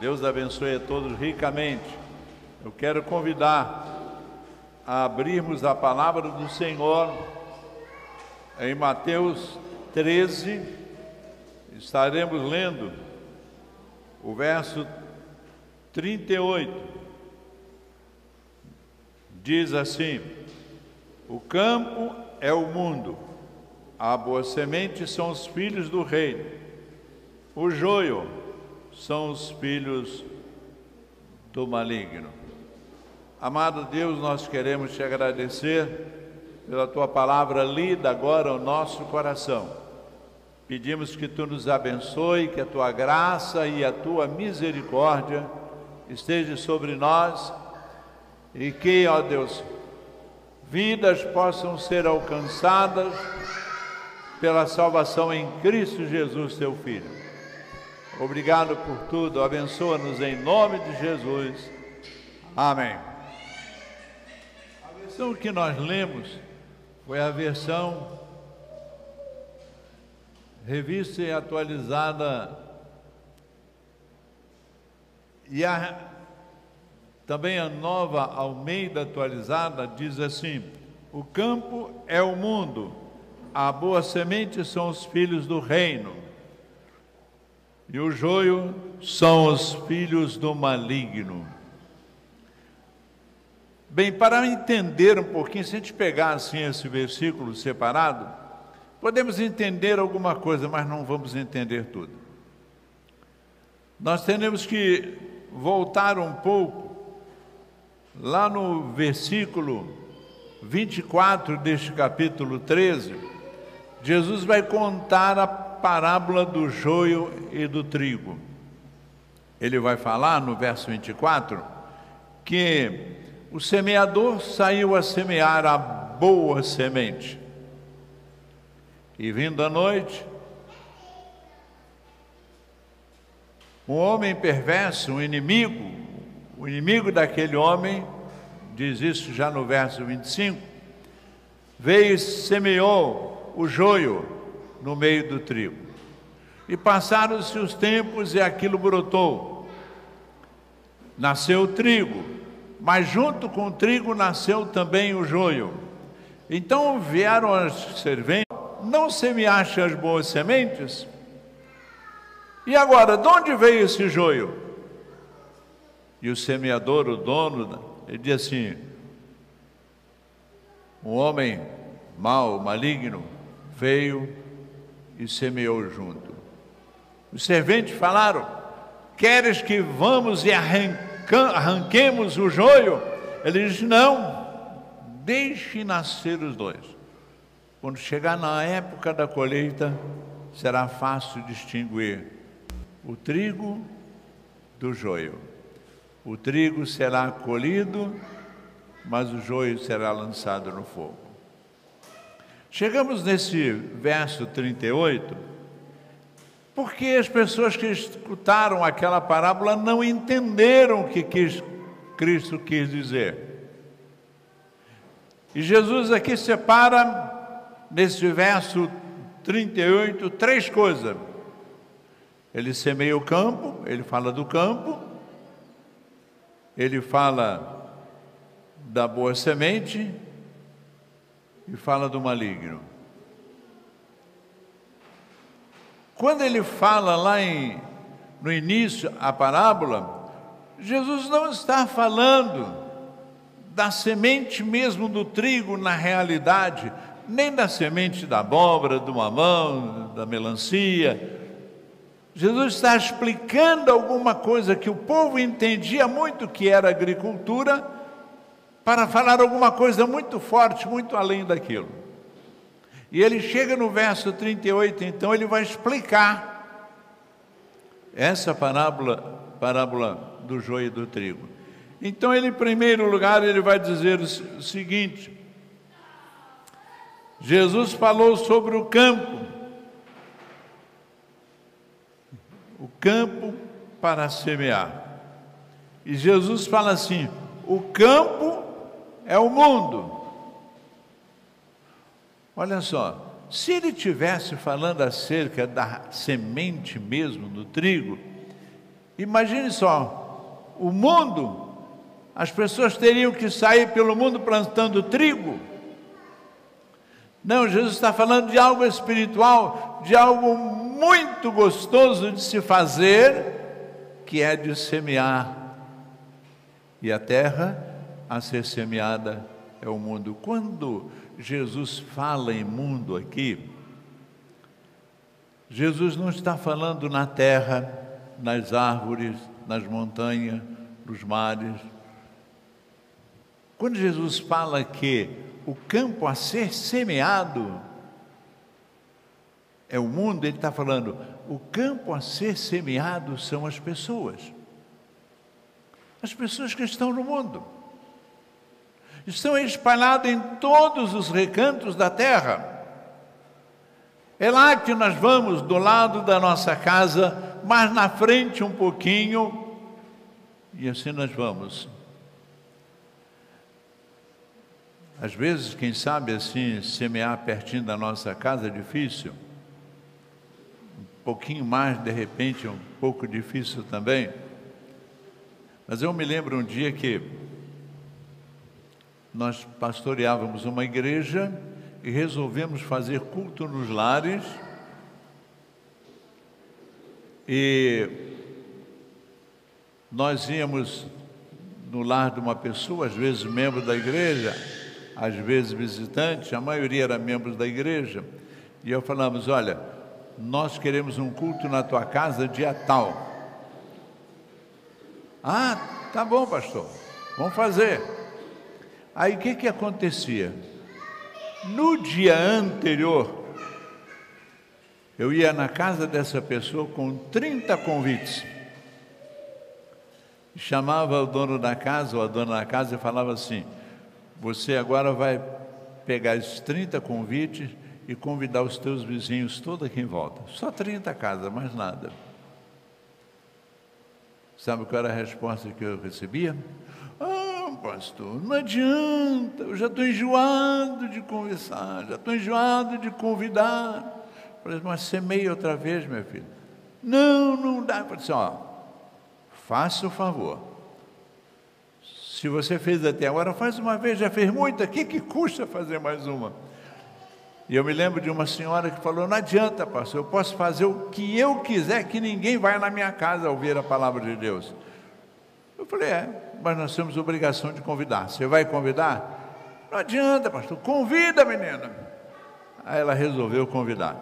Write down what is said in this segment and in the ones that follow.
Deus abençoe a todos ricamente. Eu quero convidar a abrirmos a palavra do Senhor em Mateus 13. Estaremos lendo o verso 38. Diz assim: O campo é o mundo, a boa semente são os filhos do reino, o joio são os filhos do maligno. Amado Deus, nós queremos te agradecer pela tua palavra lida agora ao nosso coração. Pedimos que tu nos abençoe, que a tua graça e a tua misericórdia esteja sobre nós e que, ó Deus, vidas possam ser alcançadas pela salvação em Cristo Jesus, teu Filho. Obrigado por tudo, abençoa-nos em nome de Jesus. Amém. A versão que nós lemos foi a versão revista e atualizada e a, também a nova Almeida atualizada diz assim: o campo é o mundo, a boa semente são os filhos do reino e o joio são os filhos do maligno. Bem, para entender um pouquinho, se a gente pegar assim esse versículo separado, podemos entender alguma coisa, mas não vamos entender tudo. Nós temos que voltar um pouco lá no versículo 24 deste capítulo 13. Jesus vai contar a parábola do joio e do trigo. Ele vai falar no verso 24 que o semeador saiu a semear a boa semente. E vindo à noite, um homem perverso, um inimigo, o inimigo daquele homem, diz isso já no verso 25, veio e semeou o joio no meio do trigo. E passaram-se os tempos e aquilo brotou. Nasceu o trigo, mas junto com o trigo nasceu também o joio. Então vieram as serventes, não semeaste as boas sementes? E agora, de onde veio esse joio? E o semeador, o dono, ele diz assim: um homem mau, maligno, veio e semeou junto. Os serventes falaram: Queres que vamos e arranquemos o joio? Ele diz: Não, deixe nascer os dois. Quando chegar na época da colheita, será fácil distinguir o trigo do joio. O trigo será colhido, mas o joio será lançado no fogo. Chegamos nesse verso 38, porque as pessoas que escutaram aquela parábola não entenderam o que quis, Cristo quis dizer. E Jesus aqui separa, nesse verso 38, três coisas. Ele semeia o campo, ele fala do campo, ele fala da boa semente e fala do maligno. Quando ele fala lá em, no início a parábola, Jesus não está falando da semente mesmo do trigo na realidade, nem da semente da abóbora, do mamão, da melancia. Jesus está explicando alguma coisa que o povo entendia muito que era agricultura, para falar alguma coisa muito forte, muito além daquilo. E ele chega no verso 38, então ele vai explicar essa parábola, parábola do joio e do trigo. Então ele, em primeiro lugar, ele vai dizer o seguinte: Jesus falou sobre o campo, o campo para semear. E Jesus fala assim: o campo é o mundo. Olha só, se ele tivesse falando acerca da semente mesmo do trigo, Imagine só, o mundo, as pessoas teriam que sair pelo mundo plantando trigo. Não, Jesus está falando de algo espiritual, de algo muito gostoso de se fazer, que é de semear. E a terra a ser semeada é o mundo. Quando Jesus fala em mundo aqui, Jesus não está falando na terra, nas árvores, nas montanhas, nos mares. Quando Jesus fala que o campo a ser semeado é o mundo, ele está falando, o campo a ser semeado são as pessoas. As pessoas que estão no mundo. Estão espalhadas em todos os recantos da terra. É lá que nós vamos, do lado da nossa casa, mais na frente um pouquinho, e assim nós vamos. Às vezes, quem sabe assim, semear pertinho da nossa casa é difícil. Um pouquinho mais, de repente, é um pouco difícil também. Mas eu me lembro um dia que nós pastoreávamos uma igreja e resolvemos fazer culto nos lares. E nós íamos no lar de uma pessoa, às vezes membro da igreja, às vezes visitante, a maioria era membros da igreja, e eu falamos: olha, nós queremos um culto na tua casa dia tal. Ah, tá bom, pastor, vamos fazer. Aí o que, que acontecia? No dia anterior, eu ia na casa dessa pessoa com 30 convites. Chamava o dono da casa ou a dona da casa e falava assim: você agora vai pegar esses 30 convites e convidar os teus vizinhos todos aqui em volta. Só 30 casas, mais nada. Sabe qual era a resposta que eu recebia? Pastor, não adianta, eu já estou enjoado de conversar, já estou enjoado de convidar. falei, mas semeia outra vez, meu filho. Não, não dá. Eu falei assim, ó, faça o favor se você fez até agora, faz uma vez, já fez muita, o que, que custa fazer mais uma? E eu me lembro de uma senhora que falou: Não adianta, pastor, eu posso fazer o que eu quiser, que ninguém vai na minha casa ouvir a palavra de Deus. Eu falei: É, mas nós temos obrigação de convidar. Você vai convidar? Não adianta, pastor, convida a menina. Aí ela resolveu convidar.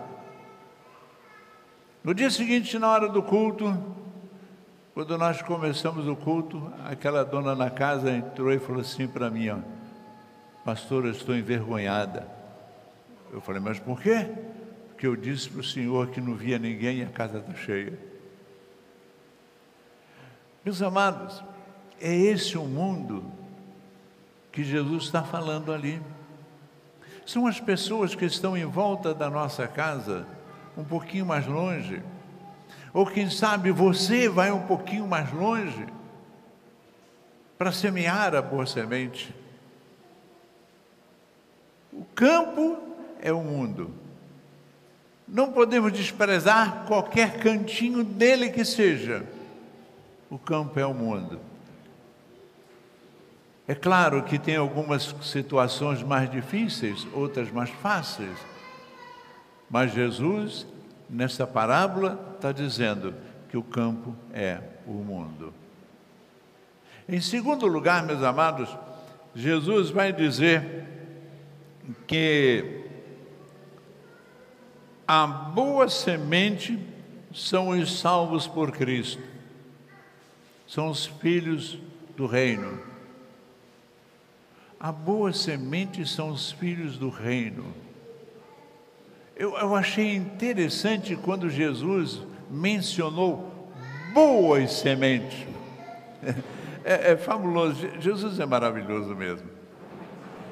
No dia seguinte, na hora do culto, quando nós começamos o culto, aquela dona na casa entrou e falou assim para mim, ó, pastor, eu estou envergonhada. Eu falei, mas por quê? Porque eu disse para o senhor que não via ninguém e a casa está cheia. Meus amados, é esse o mundo que Jesus está falando ali. São as pessoas que estão em volta da nossa casa, um pouquinho mais longe, ou quem sabe você vai um pouquinho mais longe para semear a boa semente. O campo é o mundo. Não podemos desprezar qualquer cantinho dele que seja. O campo é o mundo. É claro que tem algumas situações mais difíceis, outras mais fáceis. Mas Jesus nessa parábola, está dizendo que o campo é o mundo. Em segundo lugar, meus amados, Jesus vai dizer que a boa semente são os salvos por Cristo, são os filhos do reino. A boa semente são os filhos do reino. Eu, eu achei interessante quando Jesus mencionou boas sementes. É, é fabuloso, Jesus é maravilhoso mesmo.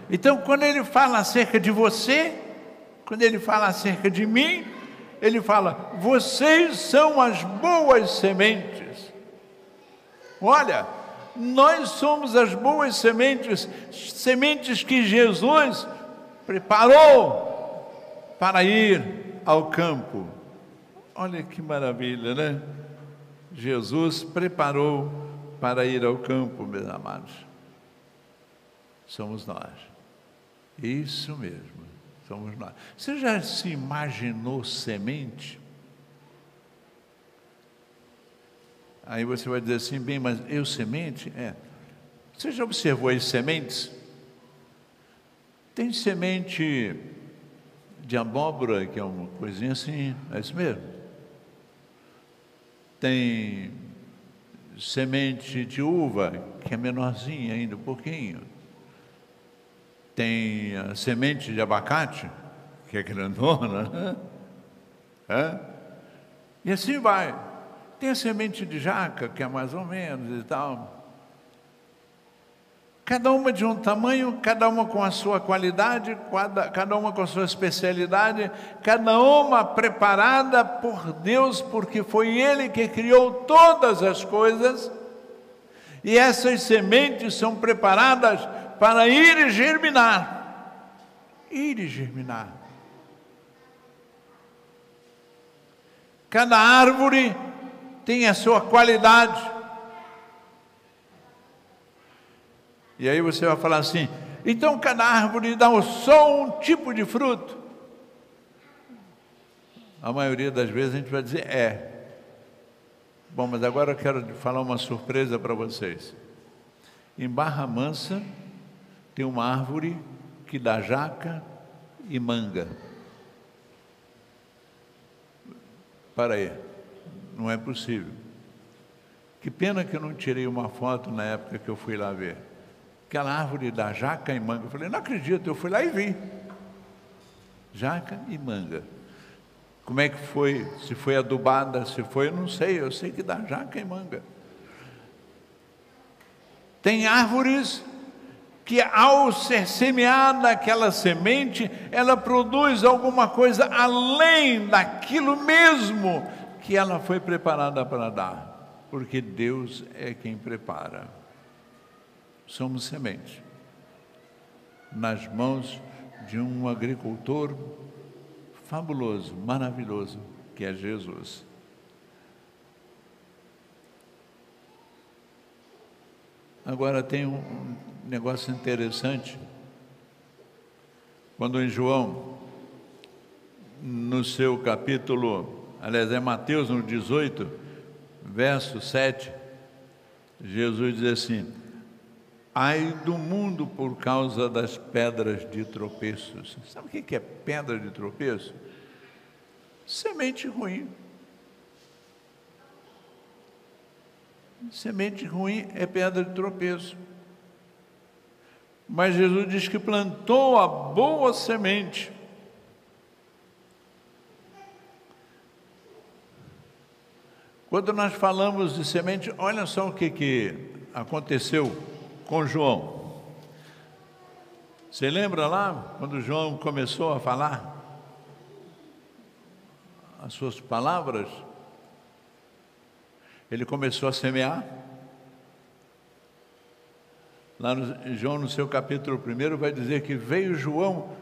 Então, quando ele fala acerca de você, quando ele fala acerca de mim, ele fala: vocês são as boas sementes. Olha, nós somos as boas sementes, sementes que Jesus preparou para ir ao campo. Olha que maravilha, né? Jesus preparou para ir ao campo, meus amados. Somos nós. Isso mesmo, somos nós. Você já se imaginou semente? Aí você vai dizer assim, bem, mas eu semente? É. Você já observou as sementes? Tem semente de abóbora, que é uma coisinha assim, é isso mesmo. Tem semente de uva, que é menorzinha ainda, um pouquinho. Tem semente de abacate, que é grandona, né? é? E assim vai. Tem a semente de jaca, que é mais ou menos e tal. Cada uma de um tamanho, cada uma com a sua qualidade, cada, uma com a sua especialidade, cada uma preparada por Deus, porque foi Ele que criou todas as coisas, e essas sementes são preparadas para ir e germinar. Ir e germinar. Cada árvore tem a sua qualidade. E aí você vai falar assim: então cada árvore dá só um tipo de fruto? A maioria das vezes a gente vai dizer é. Bom, mas agora eu quero falar uma surpresa para vocês. Em Barra Mansa tem uma árvore que dá jaca e manga. Para aí, não é possível. Que pena que eu não tirei uma foto na época que eu fui lá ver aquela árvore da jaca e manga. Eu falei, não acredito, eu fui lá e vi. Jaca e manga. Como é que foi? Se foi adubada, se foi, eu não sei, eu sei que dá jaca e manga. Tem árvores que ao ser semeada aquela semente, ela produz alguma coisa além daquilo mesmo que ela foi preparada para dar, porque Deus é quem prepara somos semente nas mãos de um agricultor fabuloso, maravilhoso, que é Jesus. Agora tem um negócio interessante. Quando em João, no seu capítulo, aliás, é Mateus no 18, verso 7, Jesus diz assim: Ai do mundo por causa das pedras de tropeços. Sabe o que é pedra de tropeço? Semente ruim. Semente ruim é pedra de tropeço. Mas Jesus diz que plantou a boa semente. Quando nós falamos de semente, olha só o que, que aconteceu com João. Você lembra lá quando João começou a falar as suas palavras? Ele começou a semear. Lá no, João, no seu capítulo 1, vai dizer que veio João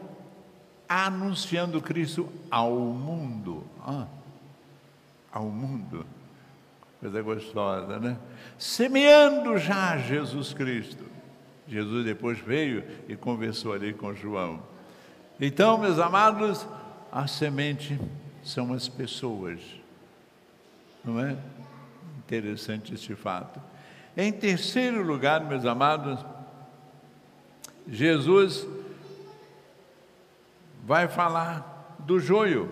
anunciando Cristo ao mundo. Ah, ao mundo. Coisa gostosa, né? Semeando já Jesus Cristo. Jesus depois veio e conversou ali com João. Então, meus amados, a semente são as pessoas. Não é? Interessante este fato. Em terceiro lugar, meus amados, Jesus vai falar do joio.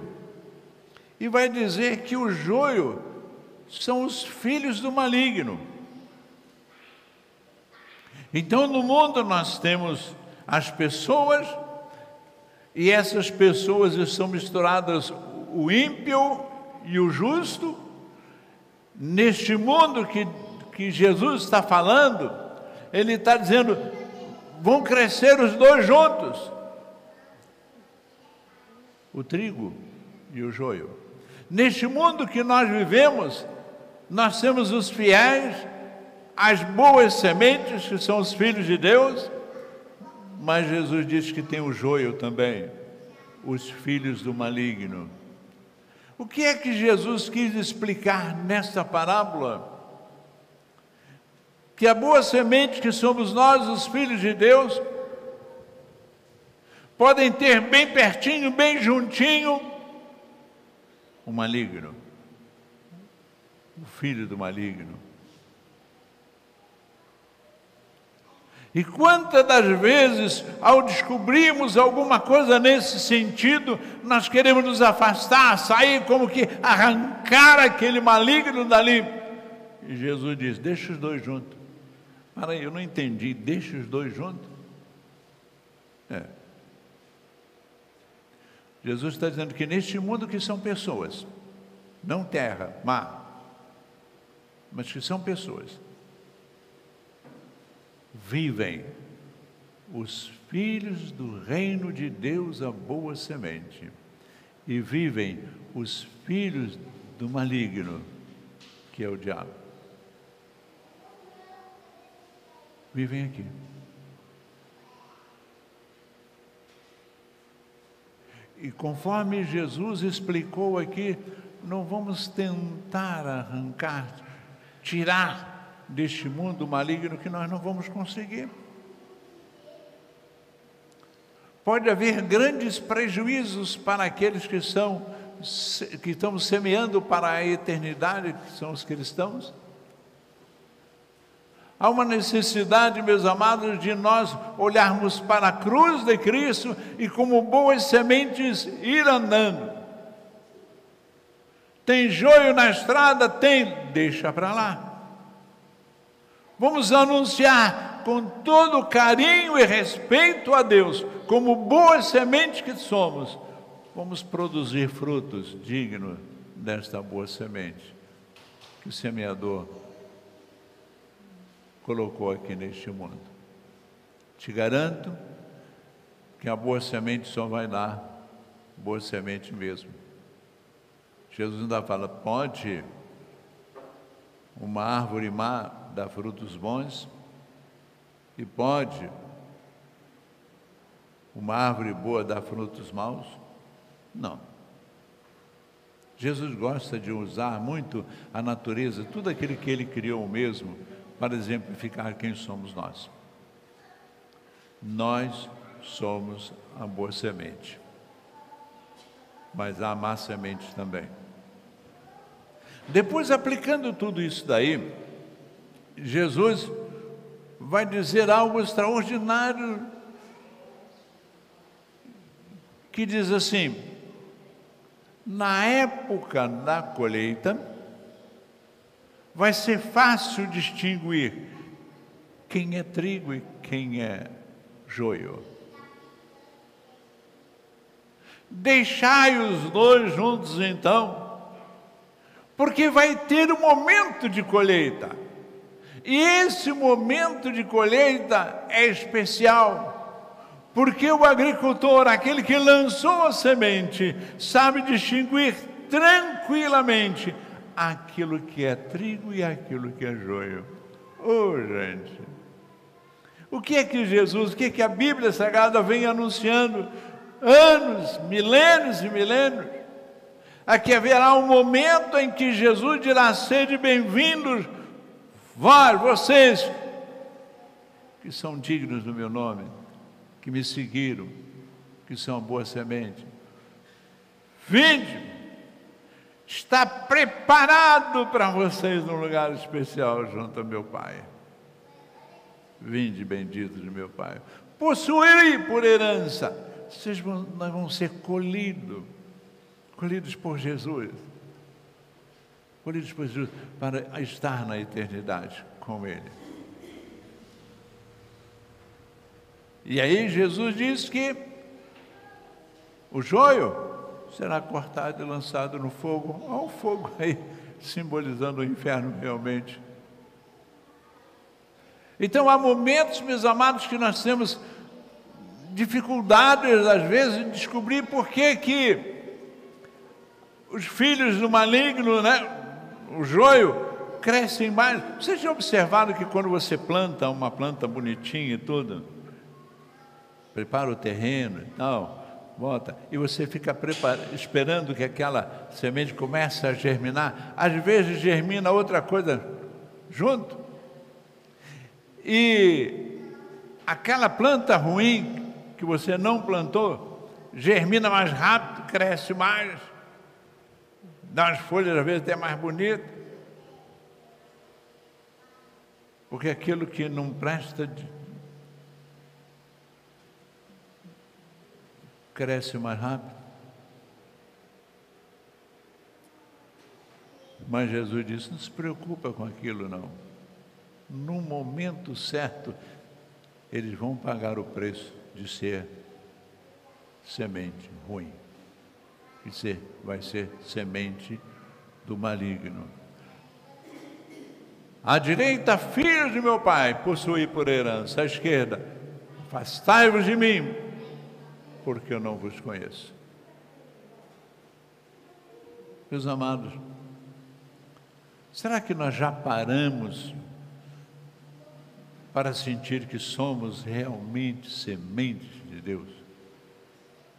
E vai dizer que o joio são os filhos do maligno. Então, no mundo nós temos as pessoas, e essas pessoas estão misturadas, o ímpio e o justo. Neste mundo que, que Jesus está falando, Ele está dizendo: vão crescer os dois juntos o trigo e o joio. Neste mundo que nós vivemos, nós temos os fiéis, as boas sementes, que são os filhos de Deus, mas Jesus diz que tem o joio também, os filhos do maligno. O que é que Jesus quis explicar nesta parábola? Que a boa semente que somos nós, os filhos de Deus, podem ter bem pertinho, bem juntinho, o maligno, o filho do maligno. E quantas das vezes, ao descobrirmos alguma coisa nesse sentido, nós queremos nos afastar, sair como que arrancar aquele maligno dali. E Jesus diz: Deixa os dois juntos. Para aí, eu não entendi, deixa os dois juntos. É. Jesus está dizendo que neste mundo que são pessoas, não terra, mar, mas que são pessoas vivem os filhos do reino de Deus, a boa semente, e vivem os filhos do maligno, que é o diabo. Vivem aqui. E conforme Jesus explicou aqui, não vamos tentar arrancar, tirar deste mundo maligno que nós não vamos conseguir. Pode haver grandes prejuízos para aqueles que são que estão semeando para a eternidade, que são os cristãos. Há uma necessidade, meus amados, de nós olharmos para a cruz de Cristo e, como boas sementes, ir andando. Tem joio na estrada? Tem, deixa para lá. Vamos anunciar com todo carinho e respeito a Deus, como boas sementes que somos, vamos produzir frutos dignos desta boa semente que o semeador colocou aqui neste mundo. Te garanto que a boa semente só vai dar boa semente mesmo. Jesus ainda fala: pode uma árvore má dá frutos bons e pode uma árvore boa dar frutos maus? Não. Jesus gosta de usar muito a natureza, tudo aquilo que ele criou mesmo, para exemplificar quem somos nós. Nós somos a boa semente, mas há má semente também. Depois, aplicando tudo isso daí, Jesus vai dizer algo extraordinário que diz assim: na época da colheita, vai ser fácil distinguir quem é trigo e quem é joio. Deixai os dois juntos então, porque vai ter um momento de colheita. E esse momento de colheita é especial, porque o agricultor, aquele que lançou a semente, sabe distinguir tranquilamente aquilo que é trigo e aquilo que é joio. Oh, gente! O que é que Jesus, o que é que a Bíblia Sagrada vem anunciando anos, milênios e milênios? Aqui haverá um momento em que Jesus dirá: sede bem-vindos Vós, vocês que são dignos do meu nome, que me seguiram, que são boa semente, vinde, está preparado para vocês um lugar especial junto ao meu Pai. Vinde, benditos de meu Pai. Possuí por herança. Vocês vão, nós vamos ser colhidos, colhidos por Jesus escolhidos por Jesus para estar na eternidade com Ele. E aí Jesus diz que o joio será cortado e lançado no fogo. Olha o fogo aí, simbolizando o inferno realmente. Então há momentos, meus amados, que nós temos dificuldades, às vezes, em descobrir por que que os filhos do maligno, né, o joio cresce mais. Vocês já observaram que quando você planta uma planta bonitinha e tudo, prepara o terreno e tal, volta, e você fica esperando que aquela semente comece a germinar. Às vezes germina outra coisa junto. E aquela planta ruim que você não plantou, germina mais rápido, cresce mais, dá umas folhas às vezes até mais bonitas. Porque aquilo que não presta cresce mais rápido. Mas Jesus disse: não se preocupa com aquilo, não. No momento certo, eles vão pagar o preço de ser semente ruim. E ser, vai ser semente do maligno. À direita, filhos de meu pai, possuí por herança. À esquerda, afastai-vos de mim, porque eu não vos conheço. Meus amados, será que nós já paramos para sentir que somos realmente sementes de Deus,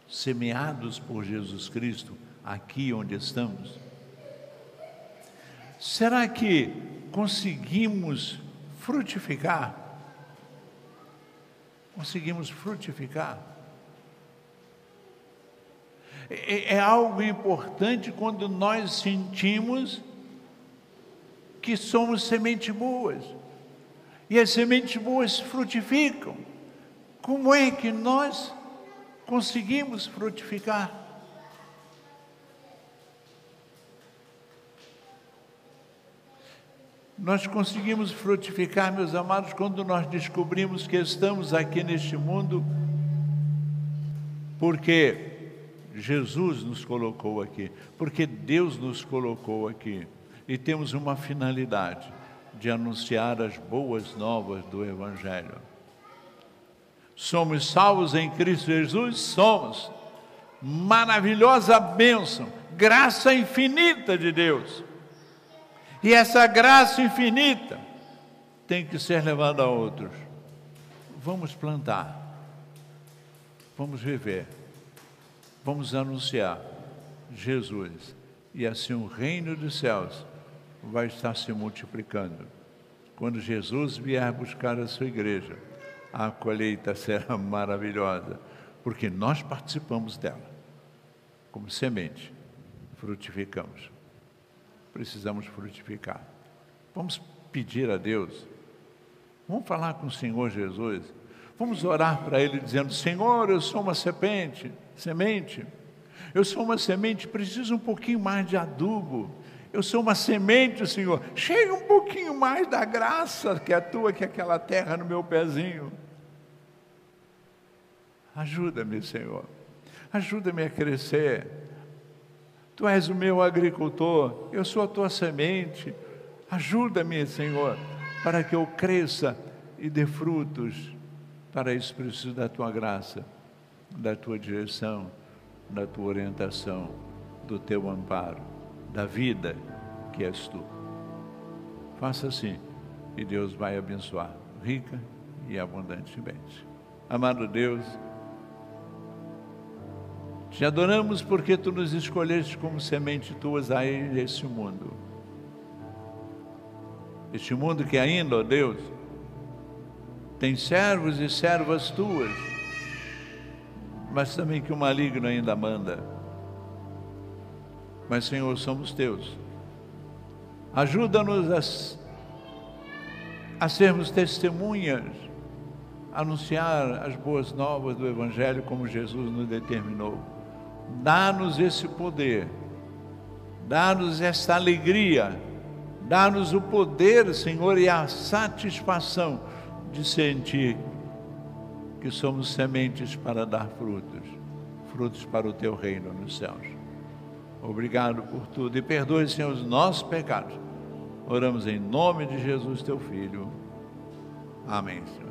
semeados por Jesus Cristo aqui onde estamos? Será que conseguimos frutificar? Conseguimos frutificar? é, é algo importante quando nós sentimos que somos sementes boas. E as sementes boas frutificam. Como é que nós conseguimos frutificar? Nós conseguimos frutificar, meus amados, quando nós descobrimos que estamos aqui neste mundo, porque Jesus nos colocou aqui, porque Deus nos colocou aqui e temos uma finalidade de anunciar as boas novas do Evangelho. Somos salvos em Cristo Jesus? Somos. Maravilhosa bênção, graça infinita de Deus. E essa graça infinita tem que ser levada a outros. Vamos plantar, vamos viver vamos anunciar Jesus. E assim o reino dos céus vai estar se multiplicando. Quando Jesus vier buscar a sua igreja, a colheita será maravilhosa, porque nós participamos dela. Como semente, frutificamos. Precisamos frutificar. Vamos pedir a Deus. Vamos falar com o Senhor Jesus. Vamos orar para Ele dizendo: Senhor, eu sou uma serpente semente. Eu sou uma semente, preciso um pouquinho mais de adubo. Eu sou uma semente, Senhor. Chega um pouquinho mais da graça que é tua, que aquela terra no meu pezinho. Ajuda-me, Senhor. Ajuda-me a crescer. Tu és o meu agricultor, eu sou a tua semente. Ajuda-me, Senhor, para que eu cresça e dê frutos. Para isso preciso da tua graça da tua direção, da tua orientação, do teu amparo, da vida que és tu. Faça assim e Deus vai abençoar rica e abundantemente. Amado Deus, te adoramos porque tu nos escolheste como semente tuas a este mundo. Este mundo que ainda, ó Deus, tem servos e servas tuas mas também que o maligno ainda manda. Mas, Senhor, somos teus. Ajuda-nos a, a sermos testemunhas, anunciar as boas novas do Evangelho como Jesus nos determinou. Dá-nos esse poder, dá-nos essa alegria, dá-nos o poder, Senhor, e a satisfação de sentir que somos sementes para dar frutos, frutos para o teu reino nos céus. Obrigado por tudo e perdoe, Senhor, os nossos pecados. Oramos em nome de Jesus, teu Filho. Amém, Senhor.